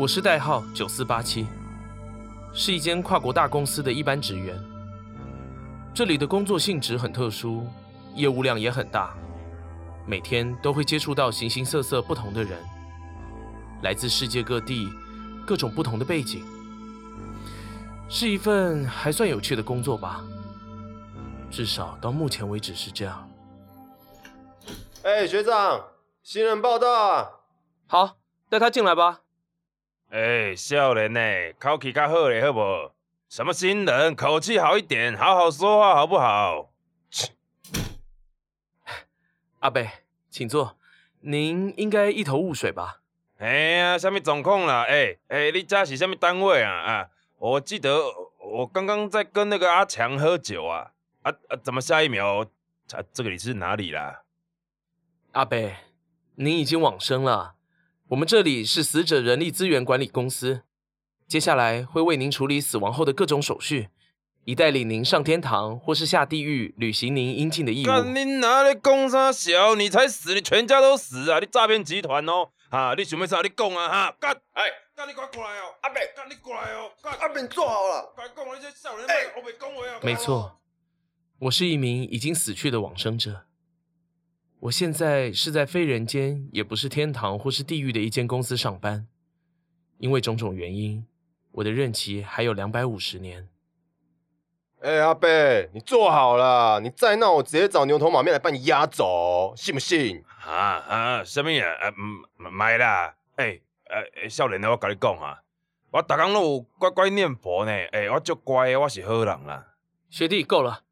我是代号九四八七，是一间跨国大公司的一般职员。这里的工作性质很特殊，业务量也很大，每天都会接触到形形色色不同的人，来自世界各地，各种不同的背景，是一份还算有趣的工作吧。至少到目前为止是这样。哎，学长，新人报道啊！好，带他进来吧。哎，少年呢，口气较好嘞，好不？什么新人，口气好一点，好好说话，好不好？阿伯，请坐。您应该一头雾水吧？哎呀，什么状况啦？哎哎，你家是什么单位啊？啊，我记得我刚刚在跟那个阿强喝酒啊。啊啊，怎么下一秒？啊，这个里是哪里啦？阿伯，您已经往生了。我们这里是死者人力资源管理公司，接下来会为您处理死亡后的各种手续，以带领您上天堂或是下地狱，履行您应尽的义务。干你哪里小？你才死，你全家都死啊！你诈骗集团哦！啊，你想要啥？你讲啊！哈，干！哎，干你快过来哦！阿北，干你过来哦！阿北，你坐好了。快讲那些少年们，我没讲话啊！没错，我是一名已经死去的往生者。我现在是在非人间，也不是天堂或是地狱的一间公司上班，因为种种原因，我的任期还有两百五十年。哎，阿贝，你坐好了，你再闹，我直接找牛头马面来把你押走，信不信？啊啊，什么呀？啊，唔，唔系啦。哎，呃，少年的，我跟你讲啊，我逐工都有乖乖念佛呢。哎，我足乖，我是好人啦。学弟，够了。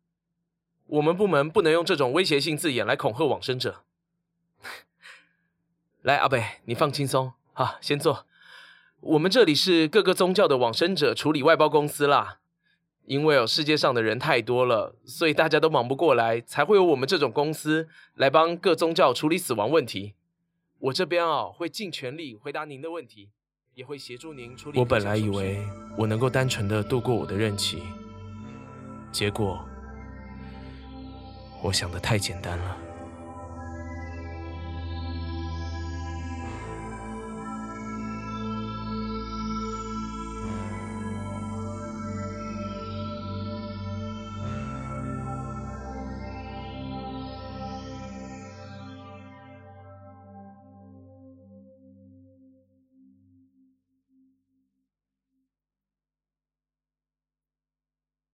我们部门不能用这种威胁性字眼来恐吓往生者。来，阿北，你放轻松，好，先坐。我们这里是各个宗教的往生者处理外包公司啦。因为哦，世界上的人太多了，所以大家都忙不过来，才会有我们这种公司来帮各宗教处理死亡问题。我这边哦，会尽全力回答您的问题，也会协助您处理。我本来以为我能够单纯的度过我的任期，结果。我想的太简单了。